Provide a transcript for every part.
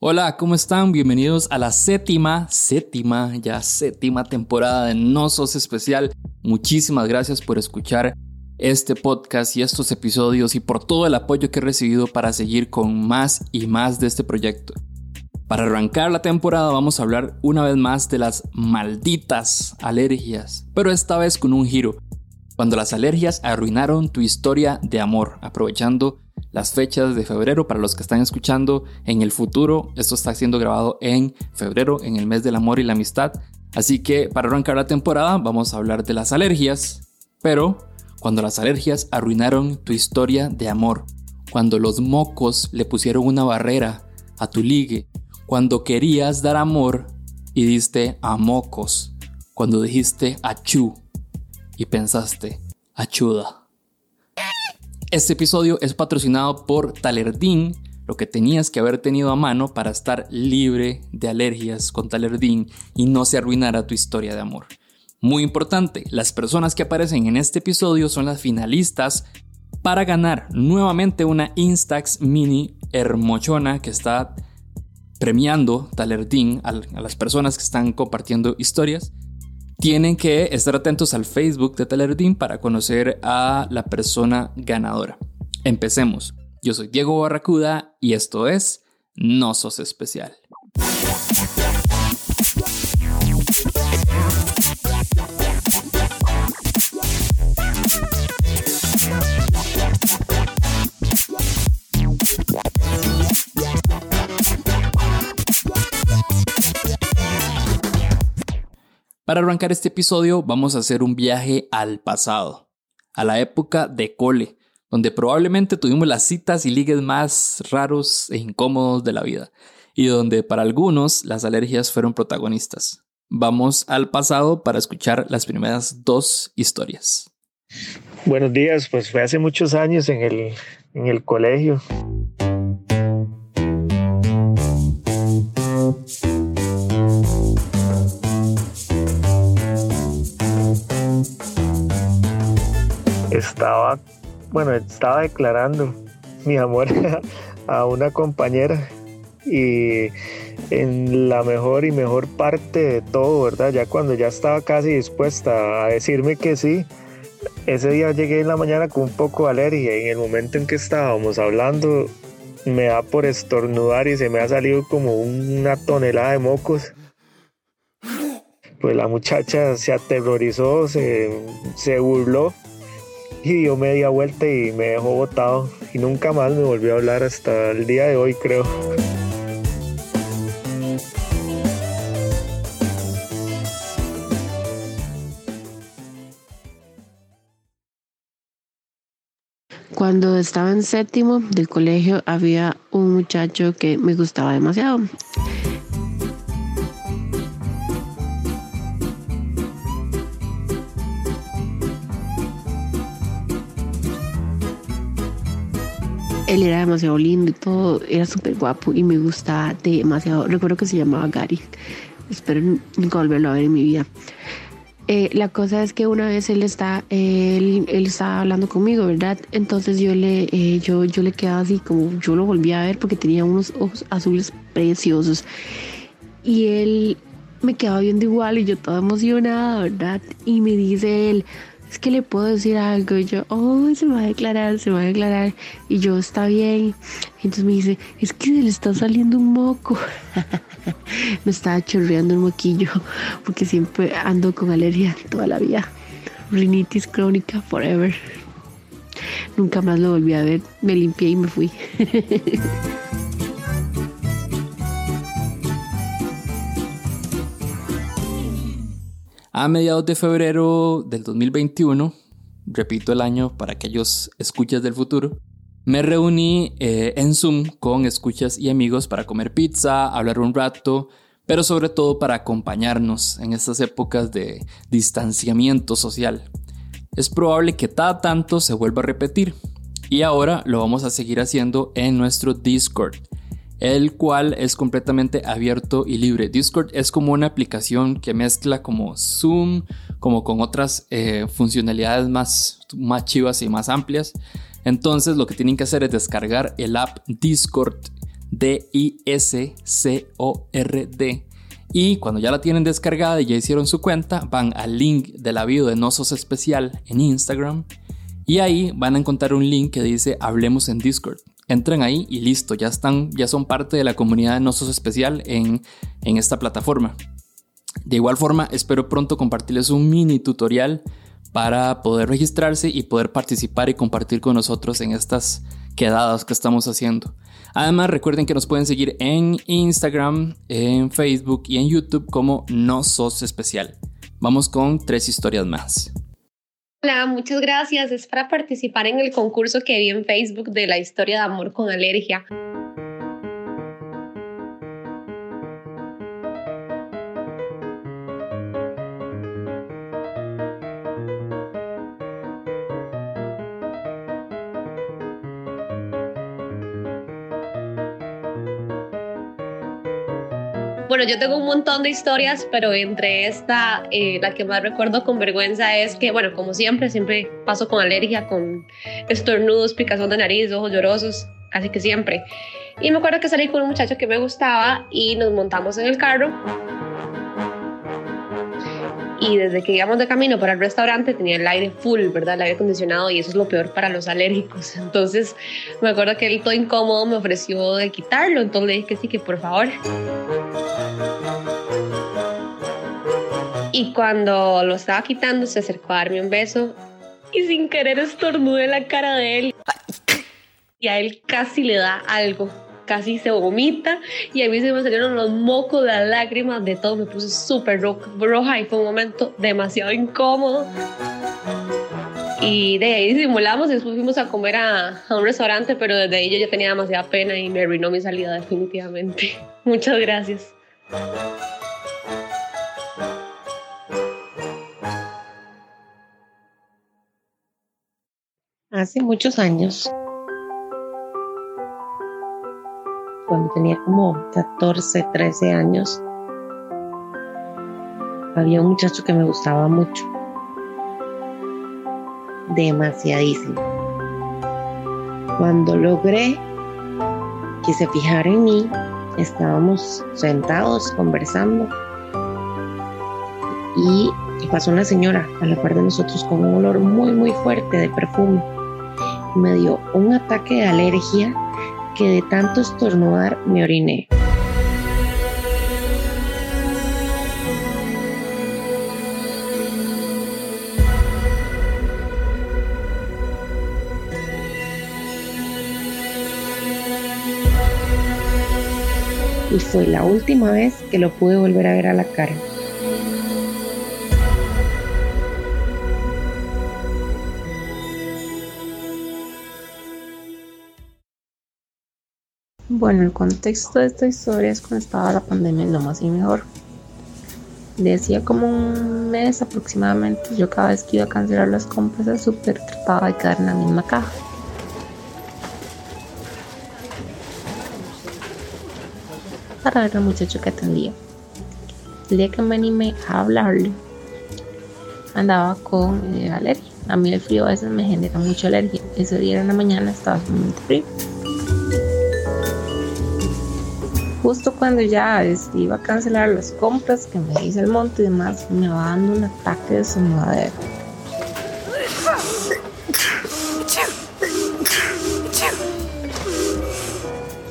Hola, ¿cómo están? Bienvenidos a la séptima, séptima, ya séptima temporada de No Sos Especial. Muchísimas gracias por escuchar este podcast y estos episodios y por todo el apoyo que he recibido para seguir con más y más de este proyecto. Para arrancar la temporada vamos a hablar una vez más de las malditas alergias, pero esta vez con un giro. Cuando las alergias arruinaron tu historia de amor, aprovechando las fechas de febrero para los que están escuchando en el futuro. Esto está siendo grabado en febrero, en el mes del amor y la amistad. Así que para arrancar la temporada vamos a hablar de las alergias. Pero cuando las alergias arruinaron tu historia de amor, cuando los mocos le pusieron una barrera a tu ligue, cuando querías dar amor y diste a mocos, cuando dijiste achú y pensaste achuda. Este episodio es patrocinado por Talerdin, lo que tenías que haber tenido a mano para estar libre de alergias con Talerdin y no se arruinara tu historia de amor. Muy importante, las personas que aparecen en este episodio son las finalistas para ganar nuevamente una Instax Mini hermochona que está premiando Talerdin a, a las personas que están compartiendo historias tienen que estar atentos al Facebook de Talerdín para conocer a la persona ganadora. Empecemos. Yo soy Diego Barracuda y esto es No Sos Especial. Para arrancar este episodio vamos a hacer un viaje al pasado, a la época de cole, donde probablemente tuvimos las citas y ligues más raros e incómodos de la vida, y donde para algunos las alergias fueron protagonistas. Vamos al pasado para escuchar las primeras dos historias. Buenos días, pues fue hace muchos años en el, en el colegio. Estaba, bueno, estaba declarando mi amor a una compañera y en la mejor y mejor parte de todo, ¿verdad? Ya cuando ya estaba casi dispuesta a decirme que sí, ese día llegué en la mañana con un poco de alergia y en el momento en que estábamos hablando me da por estornudar y se me ha salido como una tonelada de mocos. Pues la muchacha se aterrorizó, se, se burló y dio media vuelta y me dejó botado y nunca más me volvió a hablar hasta el día de hoy creo. Cuando estaba en séptimo del colegio había un muchacho que me gustaba demasiado. Él era demasiado lindo y todo, era súper guapo y me gustaba demasiado. Recuerdo que se llamaba Gary. Espero nunca volverlo a ver en mi vida. Eh, la cosa es que una vez él está, él, él estaba hablando conmigo, ¿verdad? Entonces yo le, eh, yo, yo le quedaba así como yo lo volví a ver porque tenía unos ojos azules preciosos. Y él me quedaba viendo igual y yo toda emocionada, ¿verdad? Y me dice él, es que le puedo decir algo. Y yo, oh, se me va a declarar, se va a declarar. Y yo, está bien. Entonces me dice, es que se le está saliendo un moco. me estaba chorreando el moquillo porque siempre ando con alergia toda la vida. Rinitis crónica forever. Nunca más lo volví a ver. Me limpié y me fui. A mediados de febrero del 2021, repito el año para aquellos escuchas del futuro, me reuní eh, en Zoom con escuchas y amigos para comer pizza, hablar un rato, pero sobre todo para acompañarnos en estas épocas de distanciamiento social. Es probable que cada tanto se vuelva a repetir y ahora lo vamos a seguir haciendo en nuestro Discord el cual es completamente abierto y libre. Discord es como una aplicación que mezcla como Zoom, como con otras eh, funcionalidades más, más chivas y más amplias. Entonces lo que tienen que hacer es descargar el app Discord D-I-S-C-O-R-D. Y cuando ya la tienen descargada y ya hicieron su cuenta, van al link de la bio de Nosos Especial en Instagram y ahí van a encontrar un link que dice Hablemos en Discord. Entren ahí y listo, ya están, ya son parte de la comunidad de Nosos Especial en, en esta plataforma. De igual forma, espero pronto compartirles un mini tutorial para poder registrarse y poder participar y compartir con nosotros en estas quedadas que estamos haciendo. Además, recuerden que nos pueden seguir en Instagram, en Facebook y en YouTube como No Sos Especial. Vamos con tres historias más. Hola, muchas gracias. Es para participar en el concurso que vi en Facebook de la historia de amor con alergia. Bueno, yo tengo un montón de historias, pero entre esta, eh, la que más recuerdo con vergüenza es que, bueno, como siempre, siempre paso con alergia, con estornudos, picazón de nariz, ojos llorosos, casi que siempre. Y me acuerdo que salí con un muchacho que me gustaba y nos montamos en el carro. Y desde que íbamos de camino para el restaurante tenía el aire full, ¿verdad? El aire acondicionado y eso es lo peor para los alérgicos. Entonces me acuerdo que él todo incómodo me ofreció de quitarlo, entonces le dije que sí, que por favor. Y cuando lo estaba quitando, se acercó a darme un beso y sin querer estornudé la cara de él. Y a él casi le da algo, casi se vomita y a mí se me salieron los mocos, las lágrimas, de todo. Me puse súper roja y fue un momento demasiado incómodo. Y de ahí simulamos y después fuimos a comer a, a, un restaurante, pero desde ahí yo ya tenía demasiada pena y me arruinó mi salida definitivamente. Muchas gracias. Hace muchos años, cuando tenía como 14, 13 años, había un muchacho que me gustaba mucho. Demasiadísimo. Cuando logré que se fijara en mí, estábamos sentados conversando y pasó una señora a la par de nosotros con un olor muy muy fuerte de perfume me dio un ataque de alergia que de tanto estornudar me oriné. Y fue la última vez que lo pude volver a ver a la cara. Bueno, el contexto de esta historia es cuando estaba la pandemia lo más y mejor. Decía como un mes aproximadamente, yo cada vez que iba a cancelar las compras al súper trataba de quedar en la misma caja. Para ver al muchacho que atendía. El día que me animé a hablarle, andaba con eh, alergia. A mí el frío a veces me genera mucha alergia. Ese día en la mañana estaba muy frío. Justo cuando ya este, iba a cancelar las compras que me hice el monte y demás, me va dando un ataque de sonadera.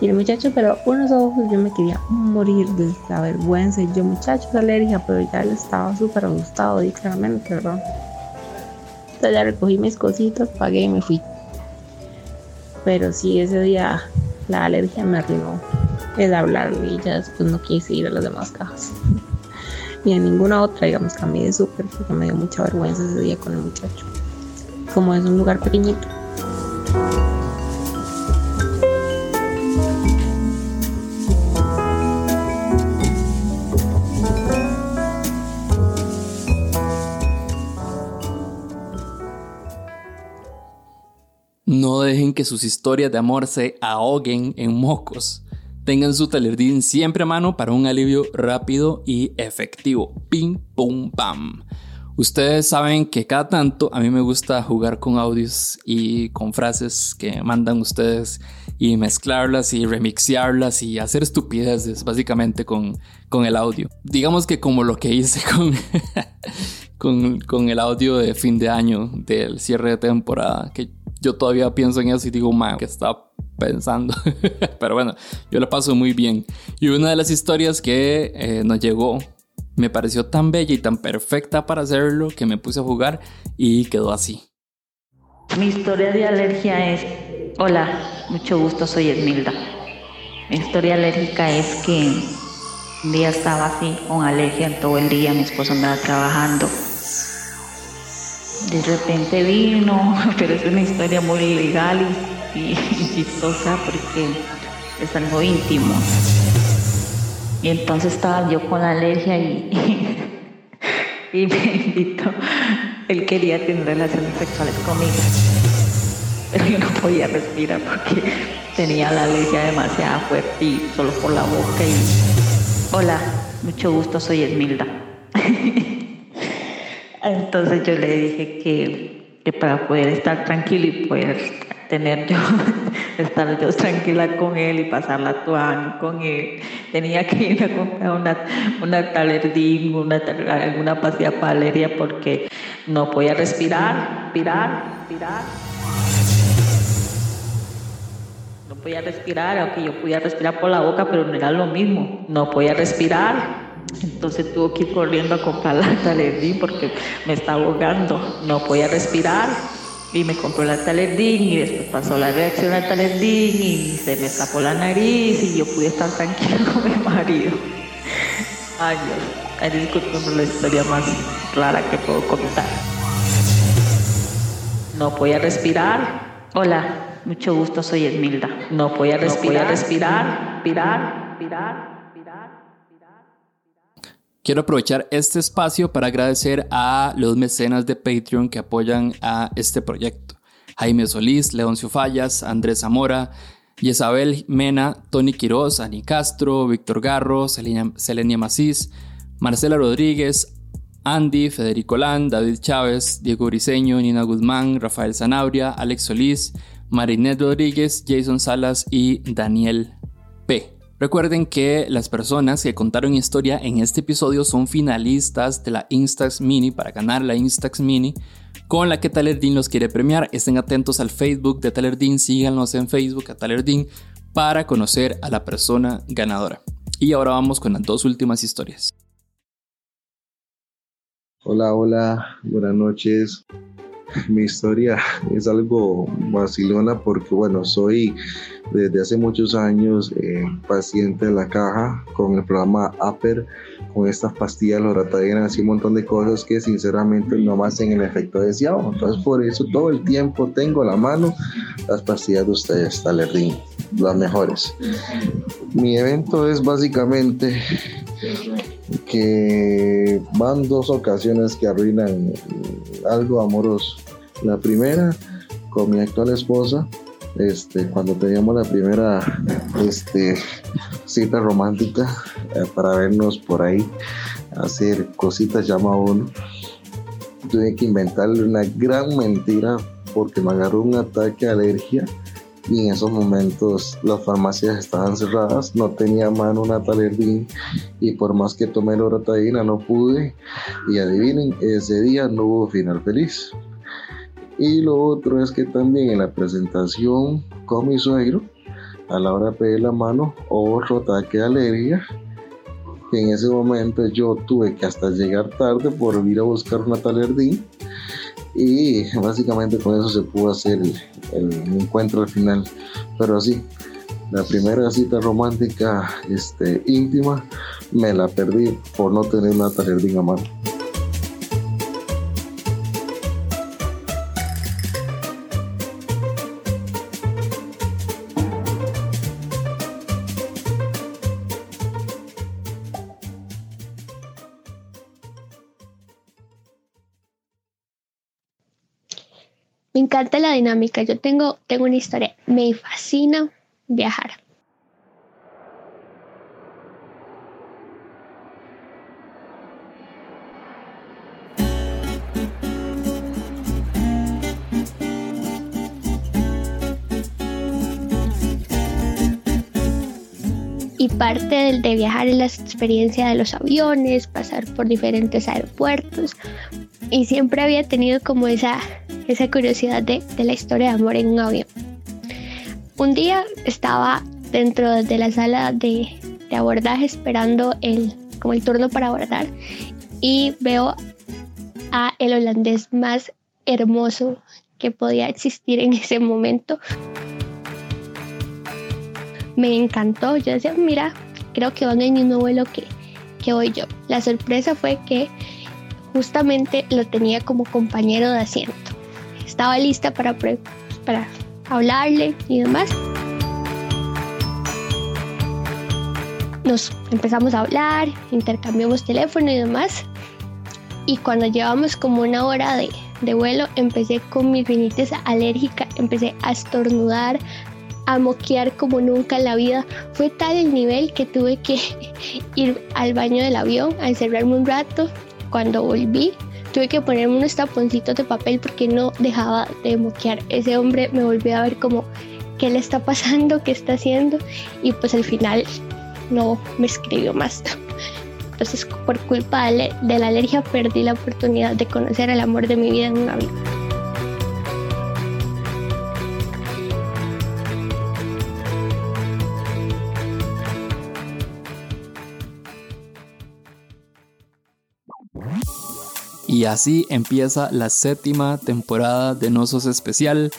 Y el muchacho, pero unos ojos, yo me quería morir de la vergüenza. Y yo, muchacho, es alergia, pero ya él estaba súper asustado, y claramente, ¿verdad? Entonces ya recogí mis cositas, pagué y me fui. Pero sí, ese día la alergia me arruinó el hablarle y ya después no quise ir a las demás cajas. Ni a ninguna otra, digamos, cambié de súper porque me dio mucha vergüenza ese día con el muchacho. Como es un lugar pequeñito. No dejen que sus historias de amor se ahoguen en mocos. Tengan su talerdín siempre a mano para un alivio rápido y efectivo. Ping, pum, pam. Ustedes saben que cada tanto a mí me gusta jugar con audios y con frases que mandan ustedes y mezclarlas y remixearlas y hacer estupideces básicamente con, con el audio. Digamos que como lo que hice con, con, con, el audio de fin de año del cierre de temporada, que yo todavía pienso en eso y digo, man, que está pensando. Pero bueno, yo lo paso muy bien. Y una de las historias que eh, nos llegó me pareció tan bella y tan perfecta para hacerlo que me puse a jugar y quedó así. Mi historia de alergia es, hola, mucho gusto, soy Esmilda. Mi historia alérgica es que un día estaba así con alergia todo el día, mi esposo andaba trabajando. De repente vino, pero es una historia muy legal y, chistosa porque es algo íntimo. Y entonces estaba yo con alergia y, y me invitó él quería tener relaciones sexuales conmigo. Pero yo no podía respirar porque tenía la alergia demasiado fuerte y solo por la boca y... Hola, mucho gusto, soy Esmilda. Entonces yo le dije que, que para poder estar tranquilo y poder tener yo, estar yo tranquila con él y pasar la toalla con él. Tenía que ir a comprar una, una talerdín, una, alguna para porque no podía respirar, respirar, respirar. No podía respirar, aunque yo podía respirar por la boca, pero no era lo mismo. No podía respirar. Entonces tuve que ir corriendo a comprar la talerdín porque me estaba ahogando. No podía respirar y me compró la talerdín y después pasó la reacción al talerdín y se me escapó la nariz y yo pude estar tranquila con mi marido. Ay Dios, disculpen la historia más rara que puedo contar. No podía respirar. Hola, mucho gusto, soy Esmilda. No podía respirar, respirar, respirar, respirar. Quiero aprovechar este espacio para agradecer a los mecenas de Patreon que apoyan a este proyecto. Jaime Solís, Leoncio Fallas, Andrés Zamora, Isabel Mena, Tony Quiroz, Ani Castro, Víctor Garro, Selenia Macís, Marcela Rodríguez, Andy, Federico Lan, David Chávez, Diego Briseño, Nina Guzmán, Rafael Zanabria, Alex Solís, Marinet Rodríguez, Jason Salas y Daniel. Recuerden que las personas que contaron historia en este episodio son finalistas de la Instax Mini para ganar la Instax Mini con la que Talerdin los quiere premiar. Estén atentos al Facebook de Talerdin, síganos en Facebook a Talerdin para conocer a la persona ganadora. Y ahora vamos con las dos últimas historias. Hola, hola, buenas noches. Mi historia es algo vacilona porque, bueno, soy desde hace muchos años eh, paciente de la caja con el programa APER, con estas pastillas loratadinas y un montón de cosas que sinceramente no hacen el efecto deseado. Entonces, por eso todo el tiempo tengo a la mano las pastillas de ustedes, Talerdin, las mejores. Mi evento es básicamente que van dos ocasiones que arruinan algo amoroso. La primera con mi actual esposa, este, cuando teníamos la primera este, cita romántica eh, para vernos por ahí, hacer cositas llama uno, tuve que inventarle una gran mentira porque me agarró un ataque de alergia y en esos momentos las farmacias estaban cerradas, no tenía mano una talerdín y por más que tomé loratadina no pude y adivinen, ese día no hubo final feliz. Y lo otro es que también en la presentación con mi suegro, a la hora de pedir la mano, otro ataque de alergia. En ese momento yo tuve que hasta llegar tarde por ir a buscar una talerdín y básicamente con eso se pudo hacer el, encuentro al final. Pero así, la primera cita romántica este, íntima me la perdí por no tener una talerdín a mano. Encanta la dinámica. Yo tengo, tengo una historia. Me fascina viajar. y parte de, viajar es la experiencia de los aviones, pasar por diferentes aeropuertos y siempre había tenido como esa, esa curiosidad de, de la historia de amor en un avión. Un día estaba dentro de la sala de, abordaje esperando el, como el turno para abordar y veo a el holandés más hermoso que podía existir en ese momento. Me encantó, yo decía, mira, creo que van en el mismo vuelo que, que voy yo. La sorpresa fue que justamente lo tenía como compañero de asiento. Estaba lista para, para hablarle y demás. Nos empezamos a hablar, intercambiamos teléfono y demás. Y cuando llevamos como una hora de, de vuelo, empecé con mi rinitis alérgica, empecé a estornudar, a moquear como nunca en la vida. Fue tal el nivel que tuve que ir al baño del avión, a encerrarme un rato. Cuando volví, tuve que ponerme unos taponcitos de papel porque no dejaba de moquear. Ese hombre me volvió a ver como, ¿qué le está pasando? ¿Qué está haciendo? Y pues al final no me escribió más. Entonces, por culpa de, la alergia, perdí la oportunidad de conocer el amor de mi vida en un avión. Y así empieza la séptima temporada de Nosos Especial.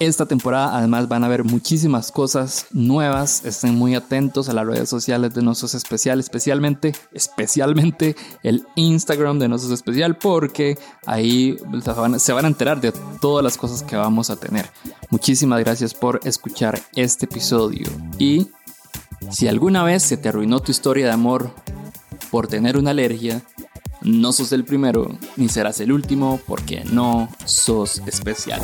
Esta temporada además van a ver muchísimas cosas nuevas. Estén muy atentos a las redes sociales de Nosos Especial, especialmente, especialmente el Instagram de Nosos Especial, porque ahí se van a enterar de todas las cosas que vamos a tener. Muchísimas gracias por escuchar este episodio. Y si alguna vez se te arruinó tu historia de amor por tener una alergia, no sos el primero ni serás el último porque no sos especial.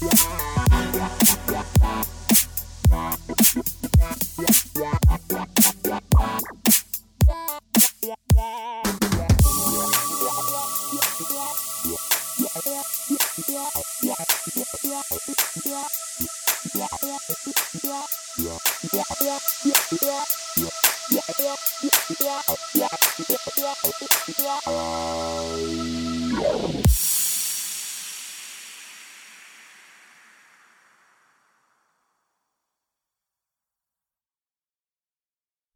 Yeah.